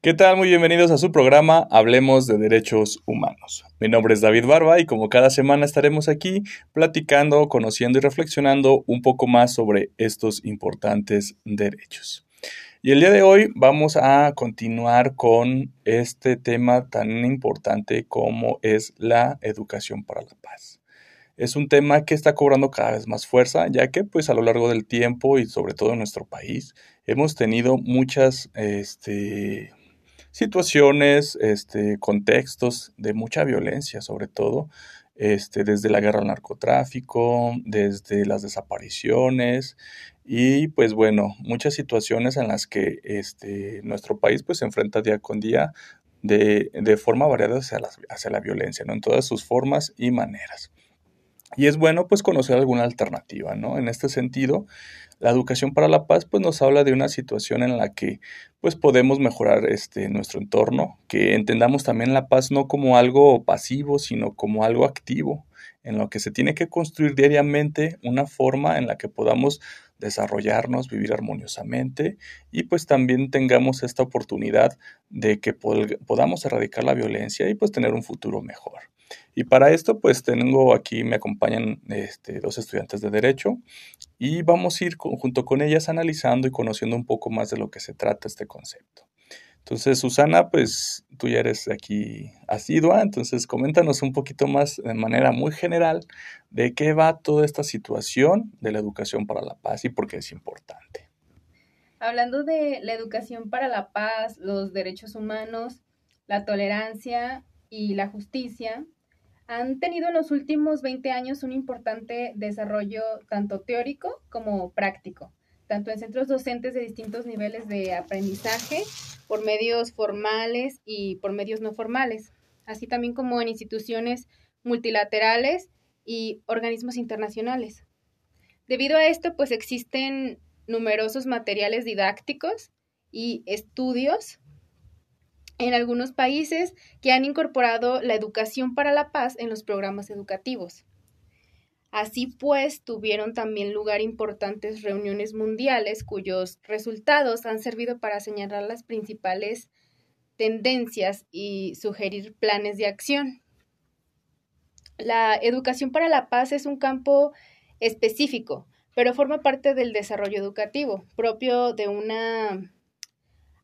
¿Qué tal? Muy bienvenidos a su programa Hablemos de Derechos Humanos. Mi nombre es David Barba y como cada semana estaremos aquí platicando, conociendo y reflexionando un poco más sobre estos importantes derechos. Y el día de hoy vamos a continuar con este tema tan importante como es la educación para la paz. Es un tema que está cobrando cada vez más fuerza, ya que pues a lo largo del tiempo y sobre todo en nuestro país hemos tenido muchas este, situaciones, este, contextos de mucha violencia, sobre todo, este, desde la guerra al narcotráfico, desde las desapariciones y pues bueno, muchas situaciones en las que este, nuestro país pues se enfrenta día con día de, de forma variada hacia la, hacia la violencia, ¿no? En todas sus formas y maneras. Y es bueno pues conocer alguna alternativa, ¿no? En este sentido, la educación para la paz pues nos habla de una situación en la que pues podemos mejorar este nuestro entorno, que entendamos también la paz no como algo pasivo, sino como algo activo, en lo que se tiene que construir diariamente una forma en la que podamos desarrollarnos, vivir armoniosamente y pues también tengamos esta oportunidad de que podamos erradicar la violencia y pues tener un futuro mejor. Y para esto, pues tengo aquí, me acompañan este, dos estudiantes de Derecho y vamos a ir junto con ellas analizando y conociendo un poco más de lo que se trata este concepto. Entonces, Susana, pues tú ya eres aquí asidua, entonces coméntanos un poquito más de manera muy general de qué va toda esta situación de la educación para la paz y por qué es importante. Hablando de la educación para la paz, los derechos humanos, la tolerancia y la justicia, han tenido en los últimos 20 años un importante desarrollo tanto teórico como práctico, tanto en centros docentes de distintos niveles de aprendizaje, por medios formales y por medios no formales, así también como en instituciones multilaterales y organismos internacionales. Debido a esto, pues existen numerosos materiales didácticos y estudios en algunos países que han incorporado la educación para la paz en los programas educativos. Así pues, tuvieron también lugar importantes reuniones mundiales cuyos resultados han servido para señalar las principales tendencias y sugerir planes de acción. La educación para la paz es un campo específico, pero forma parte del desarrollo educativo, propio de una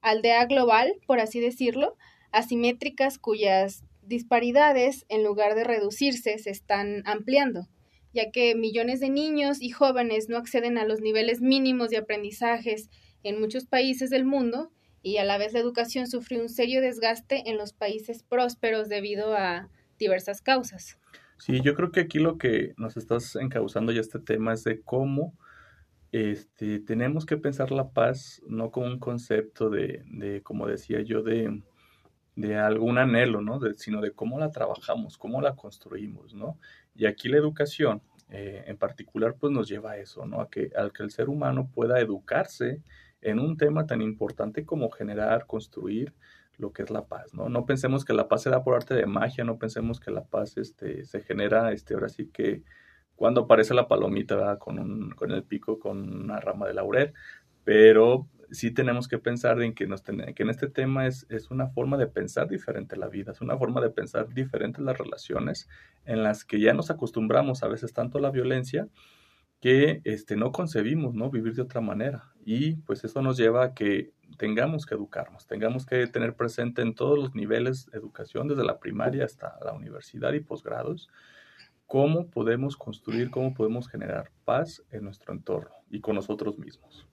aldea global, por así decirlo, asimétricas cuyas disparidades, en lugar de reducirse, se están ampliando, ya que millones de niños y jóvenes no acceden a los niveles mínimos de aprendizajes en muchos países del mundo y a la vez la educación sufre un serio desgaste en los países prósperos debido a diversas causas. Sí, yo creo que aquí lo que nos estás encauzando ya este tema es de cómo este, tenemos que pensar la paz no como un concepto de, de como decía yo, de, algún anhelo, ¿no? sino de cómo la trabajamos, cómo la construimos, ¿no? Y aquí la educación, eh, en particular, pues nos lleva a eso, ¿no? A que, al que el ser humano pueda educarse en un tema tan importante como generar, construir lo que es la paz, ¿no? No pensemos que la paz se da por arte de magia, no pensemos que la paz este, se genera, este, ahora sí que cuando aparece la palomita con, un, con el pico, con una rama de laurel, pero sí tenemos que pensar en que, en este tema es, es, una forma de pensar diferente la vida, es una forma de pensar diferente las relaciones en las que ya nos acostumbramos a veces tanto a la violencia que este, no concebimos ¿no? vivir de otra manera. Y pues eso nos lleva a que tengamos que educarnos, tengamos que tener presente en todos los niveles de educación, desde la primaria hasta la universidad y posgrados, cómo podemos construir, cómo podemos generar paz en nuestro entorno y con nosotros mismos.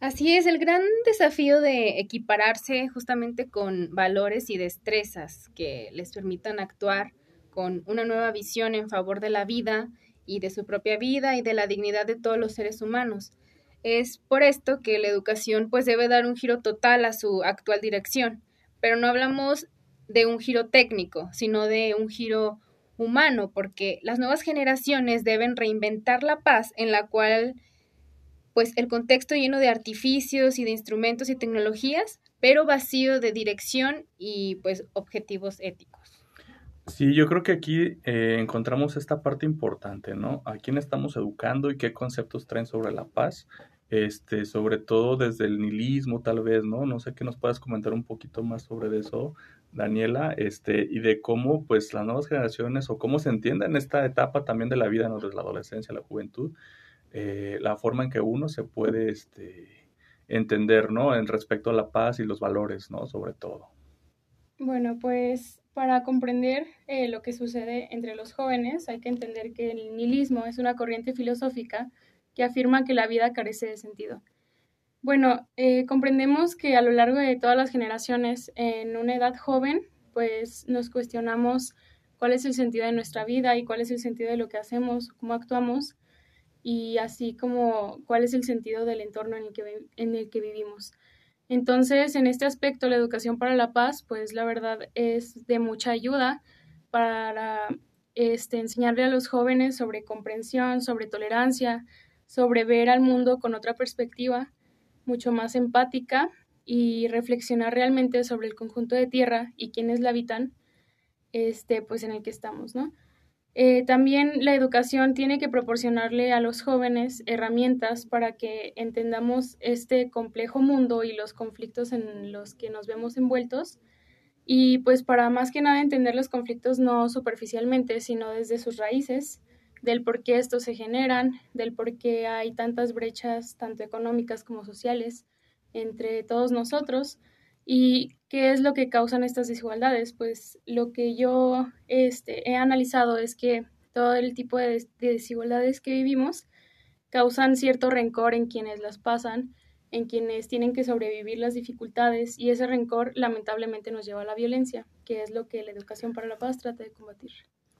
Así es, el gran desafío de equipararse justamente con valores y destrezas que les permitan actuar con una nueva visión en favor de la vida y de su propia vida y de la dignidad de todos los seres humanos. Es por esto que la educación pues debe dar un giro total a su actual dirección, pero no hablamos de un giro técnico, sino de un giro humano, porque las nuevas generaciones deben reinventar la paz en la cual pues el contexto lleno de artificios y de instrumentos y tecnologías, pero vacío de dirección y pues objetivos éticos. Sí, yo creo que aquí eh, encontramos esta parte importante, ¿no? ¿A quién estamos educando y qué conceptos traen sobre la paz? este, sobre todo desde el nihilismo tal vez, ¿no? No sé qué nos puedas comentar un poquito más sobre eso, Daniela, este, y de cómo pues las nuevas generaciones o cómo se entiende en esta etapa también de la vida, ¿no? Desde la adolescencia, la juventud, eh, la forma en que uno se puede, este, entender, ¿no? En respecto a la paz y los valores, ¿no? Sobre todo. Bueno, pues para comprender eh, lo que sucede entre los jóvenes hay que entender que el nihilismo es una corriente filosófica que afirma que la vida carece de sentido. Bueno, eh, comprendemos que a lo largo de todas las generaciones, en una edad joven, pues nos cuestionamos cuál es el sentido de nuestra vida y cuál es el sentido de lo que hacemos, cómo actuamos y así como cuál es el sentido del entorno en el que, en el que vivimos. Entonces, en este aspecto, la educación para la paz, pues la verdad es de mucha ayuda para este, enseñarle a los jóvenes sobre comprensión, sobre tolerancia, sobre ver al mundo con otra perspectiva, mucho más empática y reflexionar realmente sobre el conjunto de tierra y quienes la habitan, este, pues en el que estamos, ¿no? Eh, también la educación tiene que proporcionarle a los jóvenes herramientas para que entendamos este complejo mundo y los conflictos en los que nos vemos envueltos y pues para más que nada entender los conflictos no superficialmente, sino desde sus raíces, del por qué estos se generan, del por qué hay tantas brechas, tanto económicas como sociales, entre todos nosotros ¿Y qué es lo que causan estas desigualdades? Pues lo que yo este, he analizado es que todo el tipo de, desigualdades que vivimos causan cierto rencor en quienes las pasan, en quienes tienen que sobrevivir las dificultades y ese rencor lamentablemente nos lleva a la violencia, que es lo que la educación para la paz trata de combatir.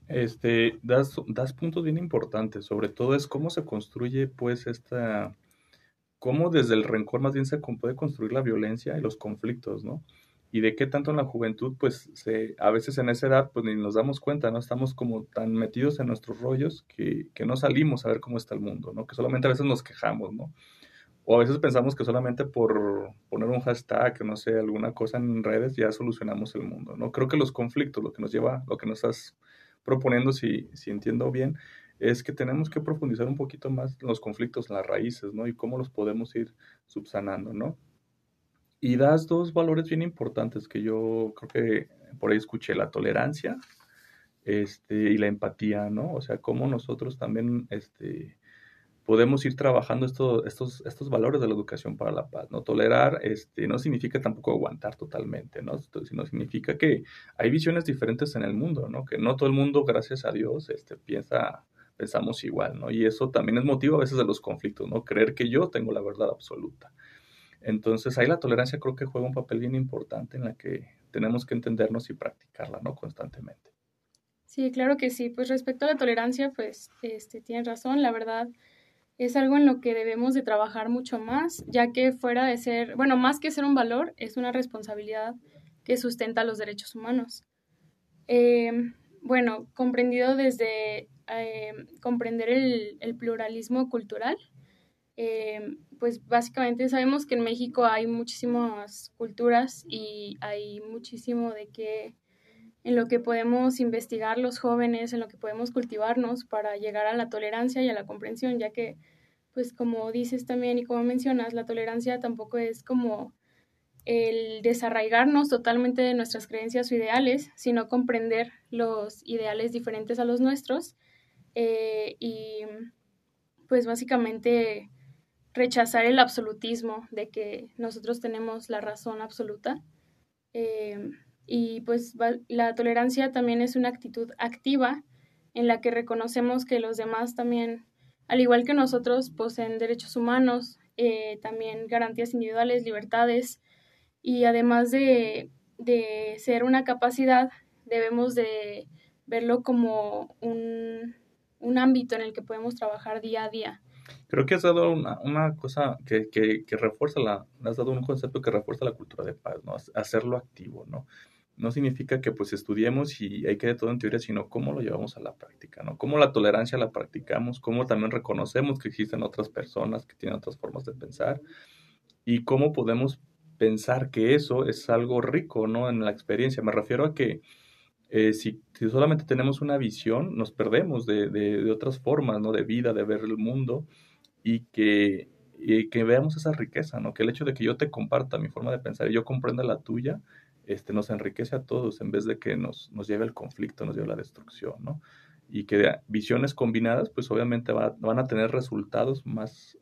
Este, das, das puntos bien importantes, sobre todo es cómo se construye pues esta cómo desde el rencor más bien se puede construir la violencia y los conflictos, ¿no? Y de qué tanto en la juventud, pues se, a veces en esa edad, pues ni nos damos cuenta, ¿no? Estamos como tan metidos en nuestros rollos que, que no salimos a ver cómo está el mundo, ¿no? Que solamente a veces nos quejamos, ¿no? O a veces pensamos que solamente por poner un hashtag, no sé, alguna cosa en redes, ya solucionamos el mundo, ¿no? Creo que los conflictos, lo que nos lleva, lo que nos estás proponiendo, si, si entiendo bien, es que tenemos que profundizar un poquito más los conflictos, las raíces, ¿no? Y cómo los podemos ir subsanando, ¿no? Y das dos valores bien importantes que yo creo que por ahí escuché, la tolerancia este, y la empatía, ¿no? O sea, cómo nosotros también este, podemos ir trabajando estos, estos, estos valores de la educación para la paz, ¿no? Tolerar este, no significa tampoco aguantar totalmente, ¿no? Sino significa que hay visiones diferentes en el mundo, ¿no? Que no todo el mundo, gracias a Dios, este, piensa pensamos igual, ¿no? Y eso también es motivo a veces de los conflictos, ¿no? Creer que yo tengo la verdad absoluta. Entonces ahí la tolerancia creo que juega un papel bien importante en la que tenemos que entendernos y practicarla, ¿no? Constantemente. Sí, claro que sí. Pues respecto a la tolerancia, pues este, tienes razón, la verdad es algo en lo que debemos de trabajar mucho más, ya que fuera de ser, bueno, más que ser un valor, es una responsabilidad que sustenta los derechos humanos. Eh, bueno, comprendido desde eh, comprender el, pluralismo cultural. Eh, pues básicamente sabemos que en México hay muchísimas culturas y hay muchísimo de que en lo que podemos investigar los jóvenes, en lo que podemos cultivarnos para llegar a la tolerancia y a la comprensión, ya que, pues como dices también y como mencionas, la tolerancia tampoco es como el desarraigarnos totalmente de nuestras creencias o ideales, sino comprender los ideales diferentes a los nuestros eh, y pues básicamente rechazar el absolutismo de que nosotros tenemos la razón absoluta. Eh, y pues la tolerancia también es una actitud activa en la que reconocemos que los demás también, al igual que nosotros, poseen derechos humanos, eh, también garantías individuales, libertades, y además de, de ser una capacidad, debemos de verlo como un, un ámbito en el que podemos trabajar día a día. Creo que has dado una, una cosa que, que, que, refuerza la, has dado un concepto que refuerza la cultura de paz, ¿no? Hacerlo activo, ¿no? No significa que pues estudiemos y hay que de todo en teoría, sino cómo lo llevamos a la práctica, ¿no? Cómo la tolerancia la practicamos, cómo también reconocemos que existen otras personas que tienen otras formas de pensar y cómo podemos pensar que eso es algo rico, ¿no? En la experiencia. Me refiero a que eh, si, solamente tenemos una visión, nos perdemos de, de, otras formas, ¿no? De vida, de ver el mundo y que, y que veamos esa riqueza, ¿no? Que el hecho de que yo te comparta mi forma de pensar y yo comprenda la tuya, este, nos enriquece a todos en vez de que nos, nos lleve al conflicto, nos lleve a la destrucción, ¿no? Y que visiones combinadas, pues obviamente van a tener resultados más,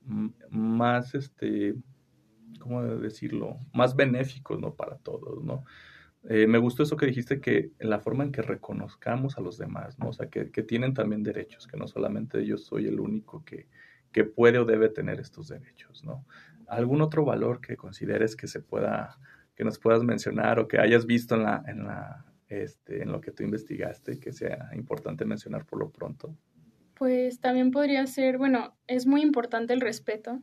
más, este, ¿cómo decirlo? Más benéficos, ¿no? Para todos, ¿no? Eh, me gustó eso que dijiste, que la forma en que reconozcamos a los demás, ¿no? O sea, que, que tienen también derechos, que no solamente yo soy el único que, que puede o debe tener estos derechos, ¿no? ¿Algún otro valor que consideres que se pueda, que nos puedas mencionar o que hayas visto en la, en la, este, en lo que tú investigaste, que sea importante mencionar por lo pronto? Pues también podría ser, bueno, es muy importante el respeto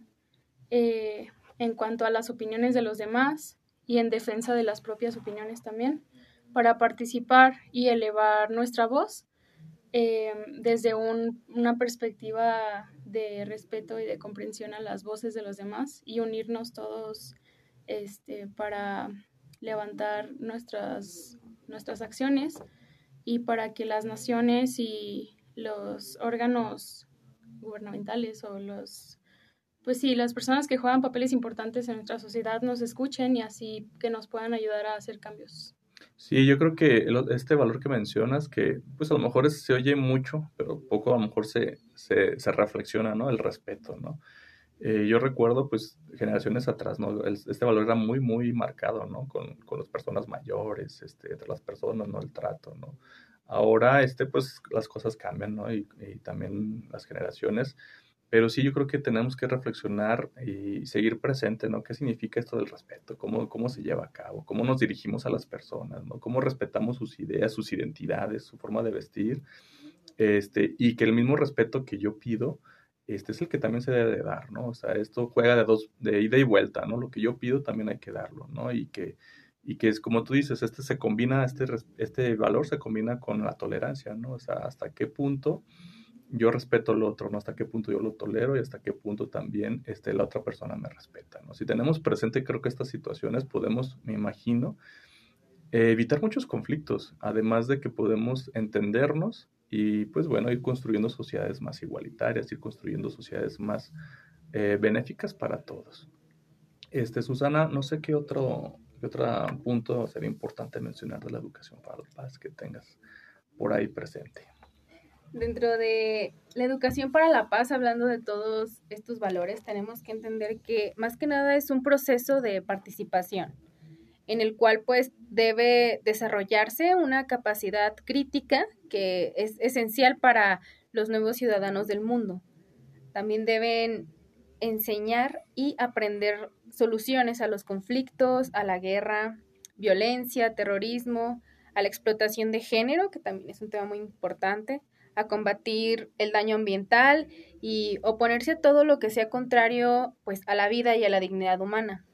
eh, en cuanto a las opiniones de los demás, y en defensa de las propias opiniones también, para participar y elevar nuestra voz eh, desde una perspectiva de respeto y de comprensión a las voces de los demás y unirnos todos este, para levantar nuestras, nuestras acciones y para que las naciones y los órganos gubernamentales o los pues sí, las personas que juegan papeles importantes en nuestra sociedad nos escuchen y así que nos puedan ayudar a hacer cambios. Sí, yo creo que este valor que mencionas, que pues a lo mejor se oye mucho, pero poco a lo mejor se, se, se reflexiona, ¿no? El respeto, ¿no? Eh, yo recuerdo, pues, generaciones atrás, ¿no? este valor era muy, muy marcado, ¿no? Con, con, las personas mayores, este, entre las personas, ¿no? El trato, ¿no? Ahora, este, pues, las cosas cambian, ¿no? Y, y también las generaciones pero sí, yo creo que tenemos que reflexionar y seguir presente, ¿no? ¿Qué significa esto del respeto? ¿Cómo, cómo se lleva a cabo? ¿Cómo nos dirigimos a las personas? ¿no? ¿Cómo respetamos sus ideas, sus identidades, su forma de vestir? Este, y que el mismo respeto que yo pido, este es el que también se debe de dar, ¿no? O sea, esto juega de dos, de ida y vuelta, ¿no? Lo que yo pido también hay que darlo, ¿no? Y que, y que es como tú dices, este se combina, este, este valor se combina con la tolerancia, ¿no? O sea, hasta qué punto yo respeto al otro, ¿no? Hasta qué punto yo lo tolero y hasta qué punto también este, la otra persona me respeta, ¿no? Si tenemos presente, creo que estas situaciones podemos, me imagino, evitar muchos conflictos, además de que podemos entendernos y, pues bueno, ir construyendo sociedades más igualitarias, ir construyendo sociedades más eh, benéficas para todos. Este, Susana, no sé qué otro, qué otro punto sería importante mencionar de la educación para la paz que tengas por ahí presente dentro de la educación para la paz, hablando de todos estos valores, tenemos que entender que más que nada es un proceso de participación en el cual pues debe desarrollarse una capacidad crítica que es esencial para los nuevos ciudadanos del mundo. También deben enseñar y aprender soluciones a los conflictos, a la guerra, violencia, terrorismo, a la explotación de género, que también es un tema muy importante, a combatir el daño ambiental y oponerse a todo lo que sea contrario pues a la vida y a la dignidad humana.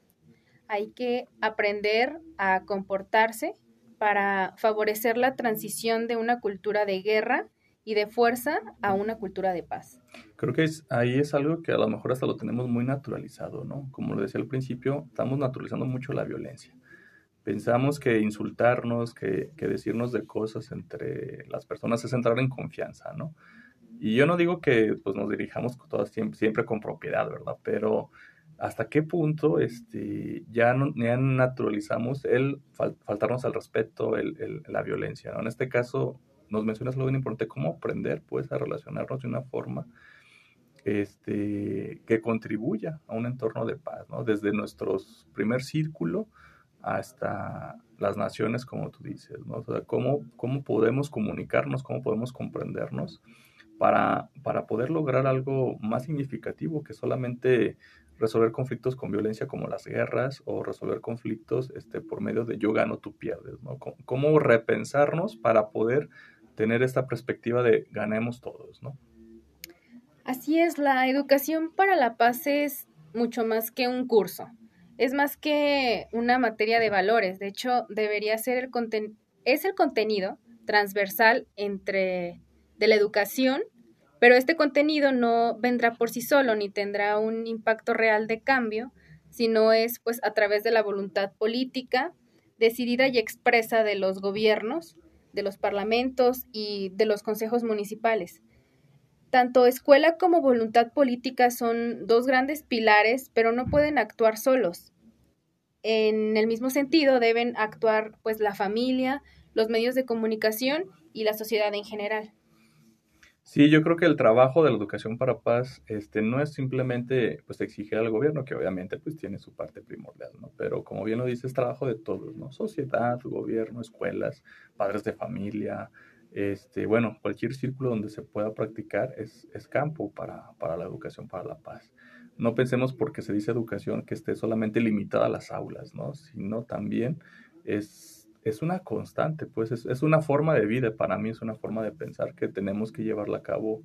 Hay que aprender a comportarse para favorecer la transición de una cultura de guerra y de fuerza a una cultura de paz. Creo que ahí es algo que a lo mejor hasta lo tenemos muy naturalizado, ¿no? Como lo decía al principio, estamos naturalizando mucho la violencia pensamos que insultarnos, que, decirnos de cosas entre las personas es entrar en confianza, ¿no? Y yo no digo que pues, nos dirijamos todas siempre, siempre con propiedad, ¿verdad? Pero hasta qué punto este, ya, no, naturalizamos el faltarnos al respeto, el, la violencia, ¿no? En este caso, nos mencionas algo bien importante, cómo aprender, pues, a relacionarnos de una forma este, que contribuya a un entorno de paz, ¿no? Desde nuestro primer círculo, hasta las naciones, como tú dices, ¿no? O sea, ¿cómo, cómo podemos comunicarnos, cómo podemos comprendernos para, para poder lograr algo más significativo que solamente resolver conflictos con violencia como las guerras o resolver conflictos este, por medio de yo gano, tú pierdes, ¿no? ¿Cómo, repensarnos para poder tener esta perspectiva de ganemos todos, ¿no? Así es, la educación para la paz es mucho más que un curso es más que una materia de valores, de hecho debería ser el es el contenido transversal entre de la educación, pero este contenido no vendrá por sí solo ni tendrá un impacto real de cambio, sino es pues a través de la voluntad política decidida y expresa de los gobiernos, de los parlamentos y de los consejos municipales. Tanto escuela como voluntad política son dos grandes pilares, pero no pueden actuar solos. En el mismo sentido deben actuar pues la familia, los medios de comunicación y la sociedad en general. Sí, yo creo que el trabajo de la educación para paz este, no es simplemente pues, exigir al gobierno, que obviamente pues, tiene su parte primordial, ¿no? pero como bien lo dice, es trabajo de todos, ¿no? sociedad, gobierno, escuelas, padres de familia, este, bueno, cualquier círculo donde se pueda practicar es, es campo para, para la educación para la paz. No pensemos porque se dice educación que esté solamente limitada a las aulas, ¿no? sino también es es una constante, pues es, una forma de vida, para mí es una forma de pensar que tenemos que llevarla a cabo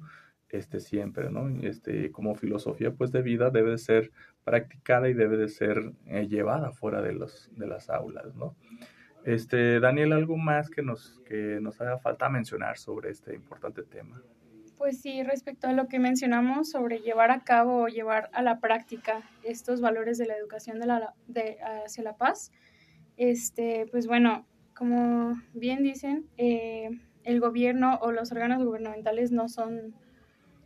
este, siempre, ¿no? Este, como filosofía pues de vida debe de ser practicada y debe de ser eh, llevada fuera de, los, de las aulas, ¿no? Este, Daniel, ¿algo más que nos, que nos haga falta mencionar sobre este importante tema? Pues sí, respecto a lo que mencionamos sobre llevar a cabo o llevar a la práctica estos valores de la educación de la, de, hacia la paz, este, pues bueno, como bien dicen, eh, el gobierno o los órganos gubernamentales no son,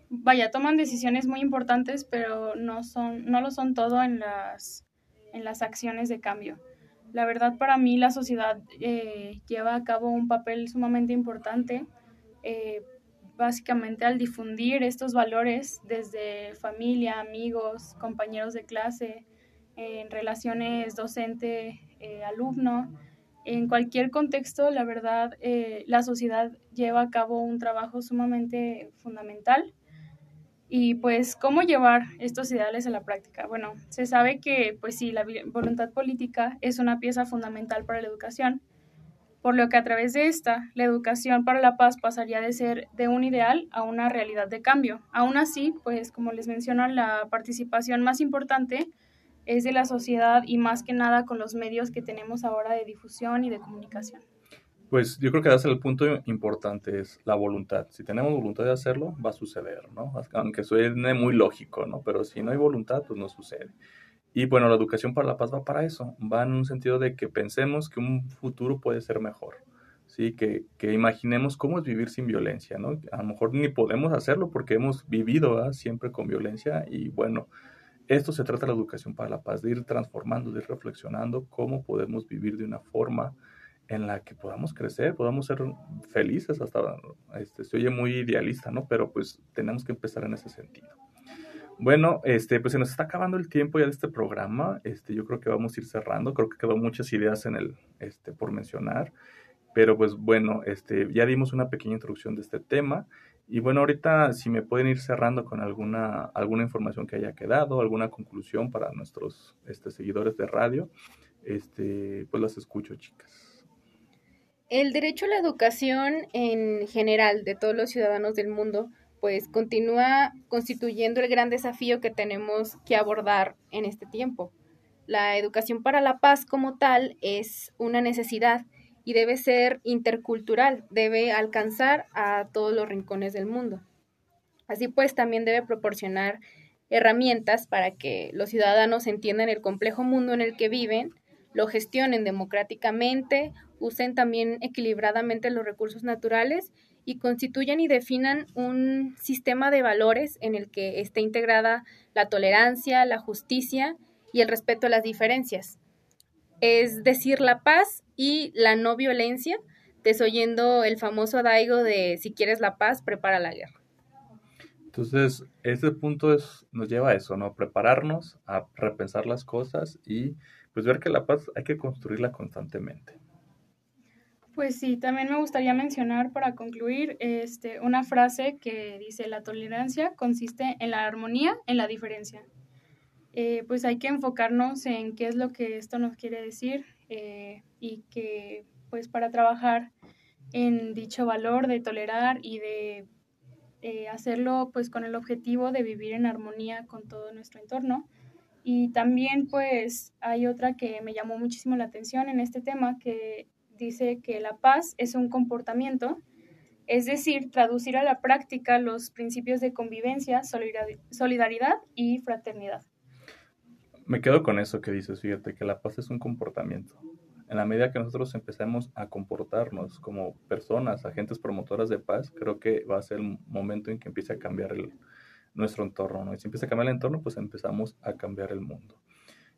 vaya, toman decisiones muy importantes, pero no, son, no lo son todo en las, en las acciones de cambio. La verdad, para mí, la sociedad eh, lleva a cabo un papel sumamente importante, eh, básicamente al difundir estos valores desde familia, amigos, compañeros de clase, en relaciones docente-alumno. en cualquier contexto, la verdad, eh, la sociedad lleva a cabo un trabajo sumamente fundamental. Y pues, ¿cómo llevar estos ideales a la práctica? Bueno, se sabe que, pues sí, la voluntad política es una pieza fundamental para la educación, por lo que a través de esta, la educación para la paz pasaría de ser de un ideal a una realidad de cambio. Aún así, pues como les menciono, la participación más importante es de la sociedad y más que nada con los medios que tenemos ahora de difusión y de comunicación. Pues yo creo que das el punto importante, es la voluntad. Si tenemos voluntad de hacerlo, va a suceder, ¿no? Aunque suene muy lógico, ¿no? Pero si no hay voluntad, pues no sucede. Y bueno, la educación para la paz va para eso, va en un sentido de que pensemos que un futuro puede ser mejor, ¿sí? Que, que imaginemos cómo es vivir sin violencia, ¿no? A lo mejor ni podemos hacerlo porque hemos vivido siempre con violencia y bueno, esto se trata de la educación para la paz, de ir transformando, de ir reflexionando cómo podemos vivir de una forma en la que podamos crecer, podamos ser felices, hasta este, se oye muy idealista, ¿no? Pero pues tenemos que empezar en ese sentido. Bueno, este, pues se nos está acabando el tiempo ya de este programa. Este, yo creo que vamos a ir cerrando. Creo que quedó muchas ideas en el, este, por mencionar. Pero pues bueno, este, ya dimos una pequeña introducción de este tema. Y bueno, ahorita si me pueden ir cerrando con alguna, alguna información que haya quedado, alguna conclusión para nuestros este, seguidores de radio, este, pues las escucho, chicas. El derecho a la educación en general de todos los ciudadanos del mundo, pues continúa constituyendo el gran desafío que tenemos que abordar en este tiempo. La educación para la paz como tal es una necesidad y debe ser intercultural, debe alcanzar a todos los rincones del mundo. Así pues, también debe proporcionar herramientas para que los ciudadanos entiendan el complejo mundo en el que viven, lo gestionen democráticamente, usen también equilibradamente los recursos naturales y constituyan y definan un sistema de valores en el que esté integrada la tolerancia, la justicia y el respeto a las diferencias. Es decir, la paz y la no violencia, desoyendo el famoso daigo de si quieres la paz, prepara la guerra. Entonces, este punto es, nos lleva a eso, ¿no? Prepararnos, a repensar las cosas y pues ver que la paz hay que construirla constantemente. Pues sí, también me gustaría mencionar para concluir este, una frase que dice, la tolerancia consiste en la armonía, en la diferencia. Eh, pues hay que enfocarnos en qué es lo que esto nos quiere decir eh, y que pues para trabajar en dicho valor de tolerar y de eh, hacerlo pues con el objetivo de vivir en armonía con todo nuestro entorno. Y también pues hay otra que me llamó muchísimo la atención en este tema que dice que la paz es un comportamiento, es decir, traducir a la práctica los principios de convivencia, solidaridad y fraternidad me quedo con eso que dices, fíjate, que la paz es un comportamiento. en la medida que nosotros empecemos a comportarnos como personas, agentes promotoras de paz, creo que va a ser el momento en que empiece a cambiar nuestro entorno, ¿no? Y si empieza a cambiar el entorno, pues empezamos a cambiar el mundo.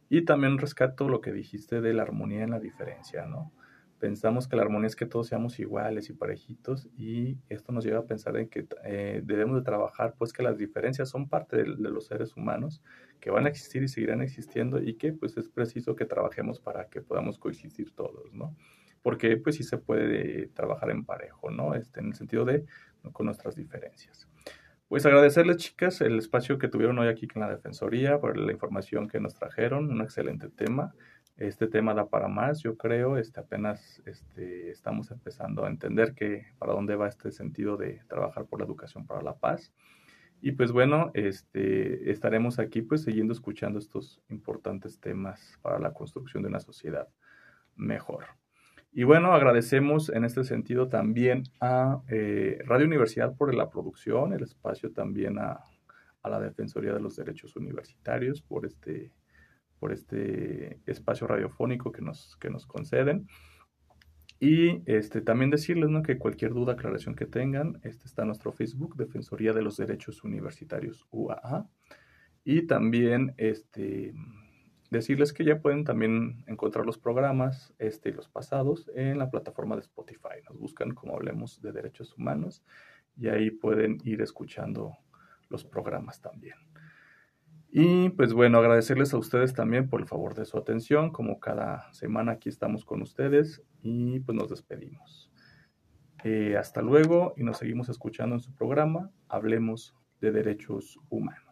Y también rescato lo que dijiste de la armonía en la diferencia, ¿no? Pensamos que la armonía es que todos seamos iguales y parejitos y esto nos lleva a pensar en que eh, debemos de trabajar, pues que las diferencias son parte de, de, los seres humanos, que van a existir y seguirán existiendo y que pues es preciso que trabajemos para que podamos coexistir todos, ¿no? Porque pues sí se puede trabajar en parejo, ¿no? Este, en el sentido de con nuestras diferencias. Pues agradecerles, chicas, el espacio que tuvieron hoy aquí en la Defensoría, por la información que nos trajeron, un excelente tema. Este tema da para más, yo creo, este, apenas este, estamos empezando a entender que para dónde va este sentido de trabajar por la educación para la paz. Y pues bueno, este, estaremos aquí pues siguiendo escuchando estos importantes temas para la construcción de una sociedad mejor. Y bueno, agradecemos en este sentido también a eh, Radio Universidad por la producción, el espacio también a, a, la Defensoría de los Derechos Universitarios por este, por este espacio radiofónico que nos, que nos conceden. Y este, también decirles ¿no? que cualquier duda, aclaración que tengan, este está nuestro Facebook, Defensoría de los Derechos Universitarios UAA. Y también este, decirles que ya pueden también encontrar los programas este los pasados en la plataforma de Spotify. Nos buscan como hablemos de derechos humanos y ahí pueden ir escuchando los programas también. Y pues bueno, agradecerles a ustedes también por el favor de su atención. Como cada semana aquí estamos con ustedes y pues nos despedimos. Eh, hasta luego y nos seguimos escuchando en su programa Hablemos de Derechos Humanos.